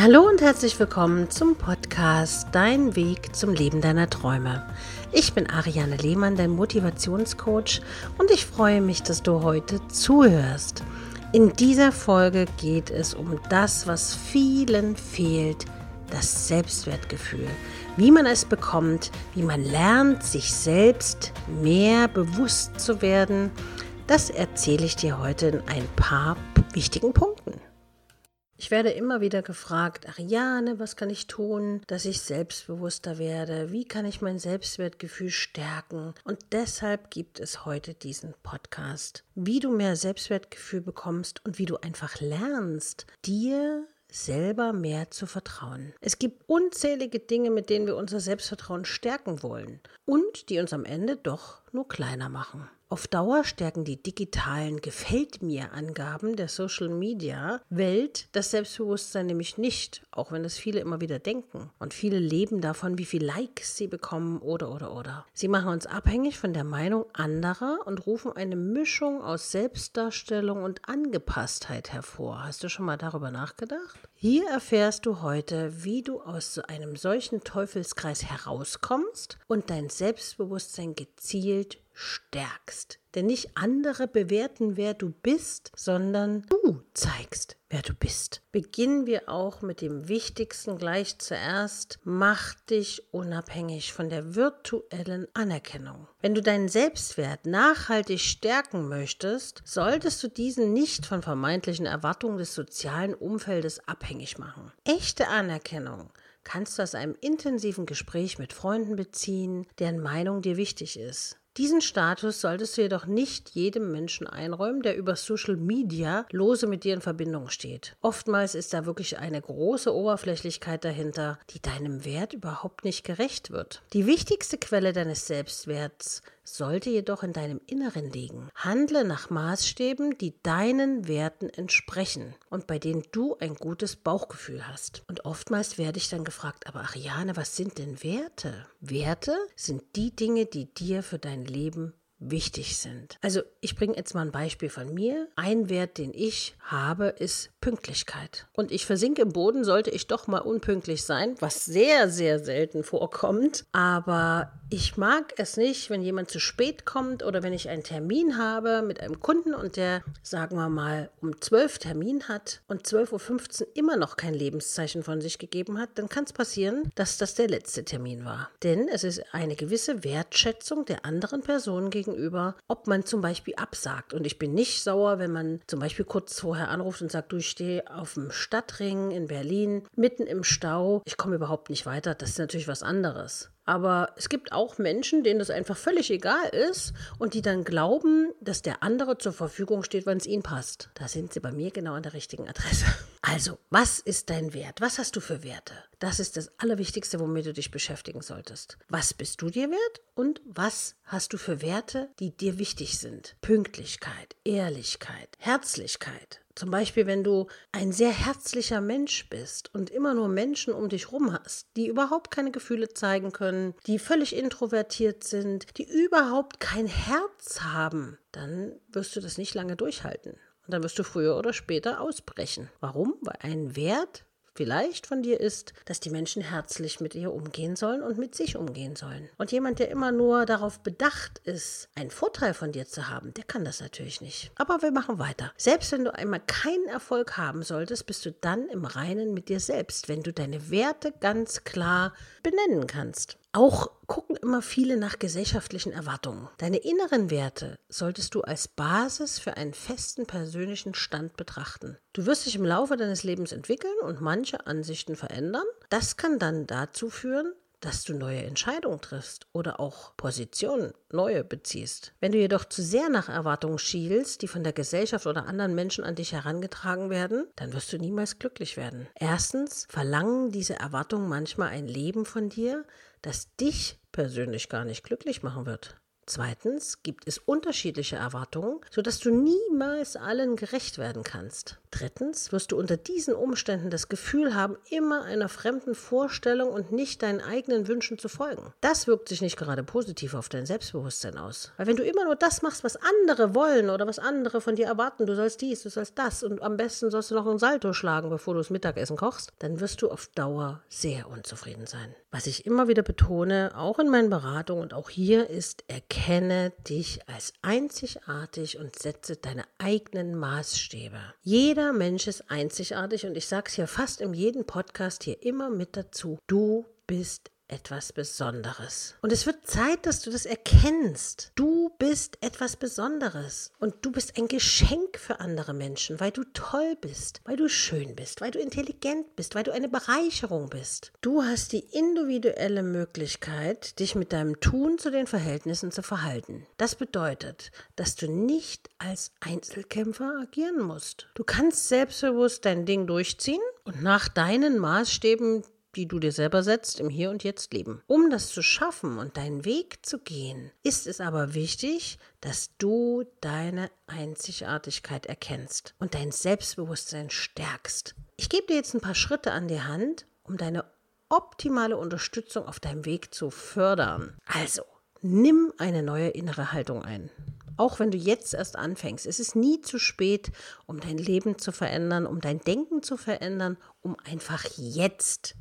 Hallo und herzlich willkommen zum Podcast Dein Weg zum Leben deiner Träume. Ich bin Ariane Lehmann, dein Motivationscoach und ich freue mich, dass du heute zuhörst. In dieser Folge geht es um das, was vielen fehlt, das Selbstwertgefühl. Wie man es bekommt, wie man lernt, sich selbst mehr bewusst zu werden, das erzähle ich dir heute in ein paar wichtigen Punkten. Ich werde immer wieder gefragt, Ariane, was kann ich tun, dass ich selbstbewusster werde? Wie kann ich mein Selbstwertgefühl stärken? Und deshalb gibt es heute diesen Podcast, wie du mehr Selbstwertgefühl bekommst und wie du einfach lernst, dir selber mehr zu vertrauen. Es gibt unzählige Dinge, mit denen wir unser Selbstvertrauen stärken wollen und die uns am Ende doch nur kleiner machen. Auf Dauer stärken die digitalen Gefällt mir Angaben der Social Media Welt das Selbstbewusstsein nämlich nicht, auch wenn es viele immer wieder denken. Und viele leben davon, wie viele Likes sie bekommen oder oder oder. Sie machen uns abhängig von der Meinung anderer und rufen eine Mischung aus Selbstdarstellung und Angepasstheit hervor. Hast du schon mal darüber nachgedacht? Hier erfährst du heute, wie du aus so einem solchen Teufelskreis herauskommst und dein Selbstbewusstsein gezielt stärkst. Denn nicht andere bewerten, wer du bist, sondern du zeigst, wer du bist. Beginnen wir auch mit dem Wichtigsten gleich zuerst. Mach dich unabhängig von der virtuellen Anerkennung. Wenn du deinen Selbstwert nachhaltig stärken möchtest, solltest du diesen nicht von vermeintlichen Erwartungen des sozialen Umfeldes abhängig machen. Echte Anerkennung kannst du aus einem intensiven Gespräch mit Freunden beziehen, deren Meinung dir wichtig ist. Diesen Status solltest du jedoch nicht jedem Menschen einräumen, der über Social Media lose mit dir in Verbindung steht. Oftmals ist da wirklich eine große Oberflächlichkeit dahinter, die deinem Wert überhaupt nicht gerecht wird. Die wichtigste Quelle deines Selbstwerts sollte jedoch in deinem Inneren liegen. Handle nach Maßstäben, die deinen Werten entsprechen und bei denen du ein gutes Bauchgefühl hast. Und oftmals werde ich dann gefragt, aber Ariane, was sind denn Werte? Werte sind die Dinge, die dir für dein Leben wichtig sind. Also ich bringe jetzt mal ein Beispiel von mir. Ein Wert, den ich habe, ist Pünktlichkeit. Und ich versinke im Boden, sollte ich doch mal unpünktlich sein, was sehr, sehr selten vorkommt. Aber ich mag es nicht, wenn jemand zu spät kommt oder wenn ich einen Termin habe mit einem Kunden und der, sagen wir mal, um 12 Termin hat und 12.15 Uhr immer noch kein Lebenszeichen von sich gegeben hat, dann kann es passieren, dass das der letzte Termin war. Denn es ist eine gewisse Wertschätzung der anderen Person gegenüber gegenüber, ob man zum Beispiel absagt. Und ich bin nicht sauer, wenn man zum Beispiel kurz vorher anruft und sagt, du, ich stehe auf dem Stadtring in Berlin, mitten im Stau, ich komme überhaupt nicht weiter. Das ist natürlich was anderes. Aber es gibt auch Menschen, denen das einfach völlig egal ist und die dann glauben, dass der andere zur Verfügung steht, wenn es ihnen passt. Da sind sie bei mir genau an der richtigen Adresse. Also, was ist dein Wert? Was hast du für Werte? Das ist das Allerwichtigste, womit du dich beschäftigen solltest. Was bist du dir wert und was hast du für Werte, die dir wichtig sind? Pünktlichkeit, Ehrlichkeit, Herzlichkeit, zum Beispiel, wenn du ein sehr herzlicher Mensch bist und immer nur Menschen um dich rum hast, die überhaupt keine Gefühle zeigen können, die völlig introvertiert sind, die überhaupt kein Herz haben, dann wirst du das nicht lange durchhalten. Und dann wirst du früher oder später ausbrechen. Warum? Weil ein Wert vielleicht von dir ist, dass die Menschen herzlich mit ihr umgehen sollen und mit sich umgehen sollen. Und jemand, der immer nur darauf bedacht ist, einen Vorteil von dir zu haben, der kann das natürlich nicht. Aber wir machen weiter. Selbst wenn du einmal keinen Erfolg haben solltest, bist du dann im Reinen mit dir selbst, wenn du deine Werte ganz klar benennen kannst. Auch gucken immer viele nach gesellschaftlichen Erwartungen. Deine inneren Werte solltest du als Basis für einen festen persönlichen Stand betrachten. Du wirst dich im Laufe deines Lebens entwickeln und manche Ansichten verändern. Das kann dann dazu führen, dass du neue Entscheidungen triffst oder auch Positionen neue beziehst. Wenn du jedoch zu sehr nach Erwartungen schielst, die von der Gesellschaft oder anderen Menschen an dich herangetragen werden, dann wirst du niemals glücklich werden. Erstens verlangen diese Erwartungen manchmal ein Leben von dir, das dich persönlich gar nicht glücklich machen wird. Zweitens gibt es unterschiedliche Erwartungen, sodass du niemals allen gerecht werden kannst. Drittens wirst du unter diesen Umständen das Gefühl haben, immer einer fremden Vorstellung und nicht deinen eigenen Wünschen zu folgen. Das wirkt sich nicht gerade positiv auf dein Selbstbewusstsein aus. Weil wenn du immer nur das machst, was andere wollen oder was andere von dir erwarten, du sollst dies, du sollst das und am besten sollst du noch einen Salto schlagen, bevor du das Mittagessen kochst, dann wirst du auf Dauer sehr unzufrieden sein. Was ich immer wieder betone, auch in meinen Beratungen und auch hier ist, erkenne dich als einzigartig und setze deine eigenen Maßstäbe. Jeder Mensch ist einzigartig und ich sage es hier fast in jedem Podcast hier immer mit dazu. Du bist etwas Besonderes. Und es wird Zeit, dass du das erkennst. Du bist etwas Besonderes und du bist ein Geschenk für andere Menschen, weil du toll bist, weil du schön bist, weil du intelligent bist, weil du eine Bereicherung bist. Du hast die individuelle Möglichkeit, dich mit deinem Tun zu den Verhältnissen zu verhalten. Das bedeutet, dass du nicht als Einzelkämpfer agieren musst. Du kannst selbstbewusst dein Ding durchziehen und nach deinen Maßstäben die du dir selber setzt, im Hier und Jetzt leben. Um das zu schaffen und deinen Weg zu gehen, ist es aber wichtig, dass du deine Einzigartigkeit erkennst und dein Selbstbewusstsein stärkst. Ich gebe dir jetzt ein paar Schritte an die Hand, um deine optimale Unterstützung auf deinem Weg zu fördern. Also, nimm eine neue innere Haltung ein. Auch wenn du jetzt erst anfängst, es ist nie zu spät, um dein Leben zu verändern, um dein Denken zu verändern, um einfach jetzt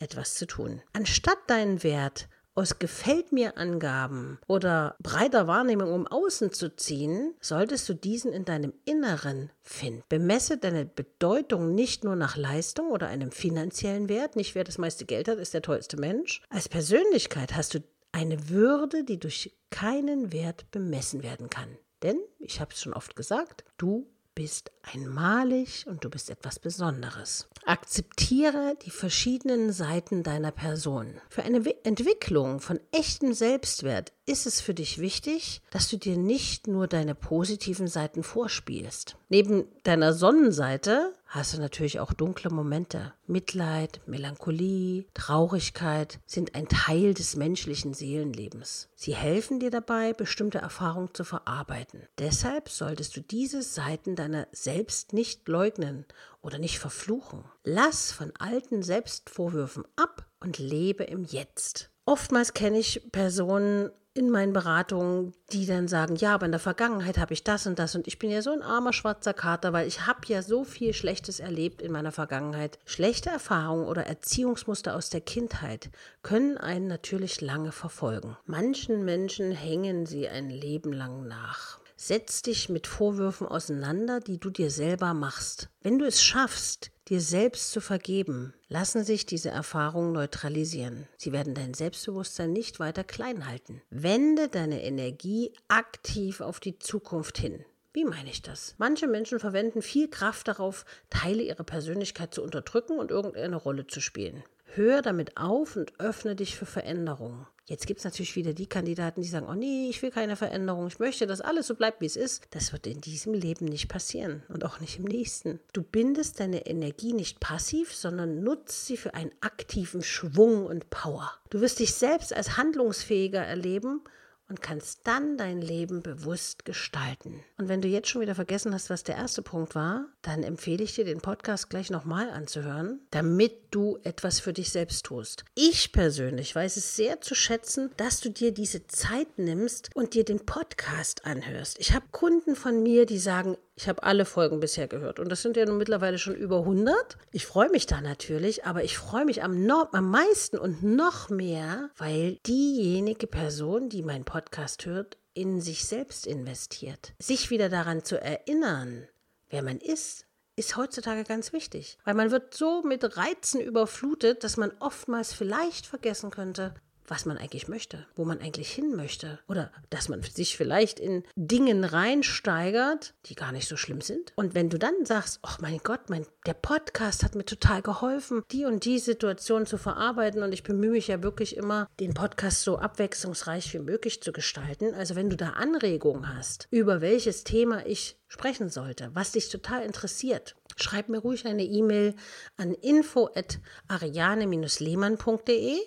etwas zu tun. Anstatt deinen Wert aus Gefällt mir Angaben oder breiter Wahrnehmung um außen zu ziehen, solltest du diesen in deinem Inneren finden. Bemesse deine Bedeutung nicht nur nach Leistung oder einem finanziellen Wert, nicht wer das meiste Geld hat, ist der tollste Mensch. Als Persönlichkeit hast du eine Würde, die durch keinen Wert bemessen werden kann. Denn, ich habe es schon oft gesagt, du bist einmalig und du bist etwas Besonderes. Akzeptiere die verschiedenen Seiten deiner Person. Für eine Entwicklung von echtem Selbstwert ist es für dich wichtig, dass du dir nicht nur deine positiven Seiten vorspielst. Neben deiner Sonnenseite hast du natürlich auch dunkle Momente. Mitleid, Melancholie, Traurigkeit sind ein Teil des menschlichen Seelenlebens. Sie helfen dir dabei, bestimmte Erfahrungen zu verarbeiten. Deshalb solltest du diese Seiten deiner selbst nicht leugnen oder nicht verfluchen. Lass von alten Selbstvorwürfen ab und lebe im Jetzt. Oftmals kenne ich Personen in meinen Beratungen, die dann sagen, ja, aber in der Vergangenheit habe ich das und das und ich bin ja so ein armer schwarzer Kater, weil ich habe ja so viel Schlechtes erlebt in meiner Vergangenheit. Schlechte Erfahrungen oder Erziehungsmuster aus der Kindheit können einen natürlich lange verfolgen. Manchen Menschen hängen sie ein Leben lang nach. Setz dich mit Vorwürfen auseinander, die du dir selber machst. Wenn du es schaffst, dir selbst zu vergeben, lassen sich diese Erfahrungen neutralisieren. Sie werden dein Selbstbewusstsein nicht weiter klein halten. Wende deine Energie aktiv auf die Zukunft hin. Wie meine ich das? Manche Menschen verwenden viel Kraft darauf, Teile ihrer Persönlichkeit zu unterdrücken und irgendeine Rolle zu spielen. Hör damit auf und öffne dich für Veränderungen. Jetzt gibt es natürlich wieder die Kandidaten, die sagen, oh nee, ich will keine Veränderung, ich möchte, dass alles so bleibt, wie es ist. Das wird in diesem Leben nicht passieren und auch nicht im nächsten. Du bindest deine Energie nicht passiv, sondern nutzt sie für einen aktiven Schwung und Power. Du wirst dich selbst als handlungsfähiger erleben und kannst dann dein Leben bewusst gestalten. Und wenn du jetzt schon wieder vergessen hast, was der erste Punkt war, dann empfehle ich dir, den Podcast gleich nochmal anzuhören, damit du etwas für dich selbst tust. Ich persönlich weiß es sehr zu schätzen, dass du dir diese Zeit nimmst und dir den Podcast anhörst. Ich habe Kunden von mir, die sagen, ich habe alle Folgen bisher gehört und das sind ja nun mittlerweile schon über 100. Ich freue mich da natürlich, aber ich freue mich am, no am meisten und noch mehr, weil diejenige Person, die meinen Podcast hört, in sich selbst investiert. Sich wieder daran zu erinnern, wer man ist, ist heutzutage ganz wichtig, weil man wird so mit Reizen überflutet, dass man oftmals vielleicht vergessen könnte, was man eigentlich möchte, wo man eigentlich hin möchte. Oder dass man sich vielleicht in Dingen reinsteigert, die gar nicht so schlimm sind. Und wenn du dann sagst, ach mein Gott, mein, der Podcast hat mir total geholfen, die und die Situation zu verarbeiten. Und ich bemühe mich ja wirklich immer, den Podcast so abwechslungsreich wie möglich zu gestalten. Also wenn du da Anregungen hast, über welches Thema ich sprechen sollte, was dich total interessiert, schreib mir ruhig eine E-Mail an info@ariane-lehmann.de.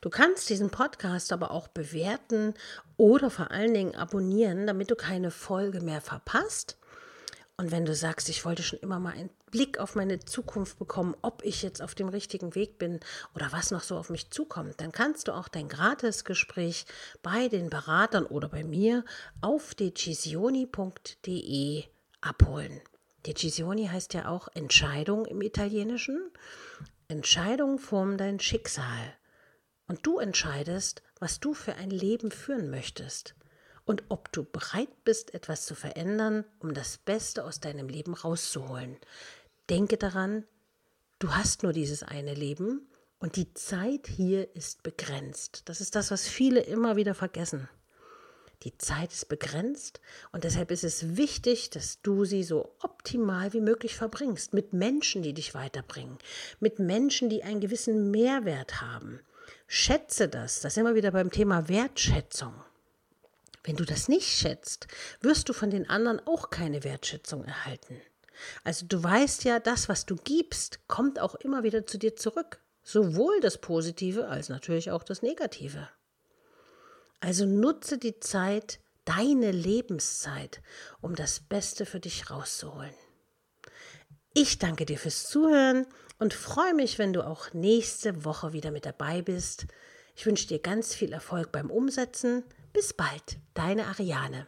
Du kannst diesen Podcast aber auch bewerten oder vor allen Dingen abonnieren, damit du keine Folge mehr verpasst. Und wenn du sagst, ich wollte schon immer mal einen Blick auf meine Zukunft bekommen, ob ich jetzt auf dem richtigen Weg bin oder was noch so auf mich zukommt, dann kannst du auch dein Gratisgespräch bei den Beratern oder bei mir auf decisioni.de abholen. Decisioni heißt ja auch Entscheidung im Italienischen. Entscheidung formen dein Schicksal. Und du entscheidest, was du für ein Leben führen möchtest und ob du bereit bist, etwas zu verändern, um das Beste aus deinem Leben rauszuholen. Denke daran, du hast nur dieses eine Leben und die Zeit hier ist begrenzt. Das ist das, was viele immer wieder vergessen. Die Zeit ist begrenzt und deshalb ist es wichtig, dass du sie so optimal wie möglich verbringst. Mit Menschen, die dich weiterbringen. Mit Menschen, die einen gewissen Mehrwert haben. Schätze das. Das ist immer wieder beim Thema Wertschätzung. Wenn du das nicht schätzt, wirst du von den anderen auch keine Wertschätzung erhalten. Also du weißt ja, das, was du gibst, kommt auch immer wieder zu dir zurück. Sowohl das Positive als natürlich auch das Negative. Also nutze die Zeit, deine Lebenszeit, um das Beste für dich rauszuholen. Ich danke dir fürs Zuhören und freue mich, wenn du auch nächste Woche wieder mit dabei bist. Ich wünsche dir ganz viel Erfolg beim Umsetzen. Bis bald, deine Ariane.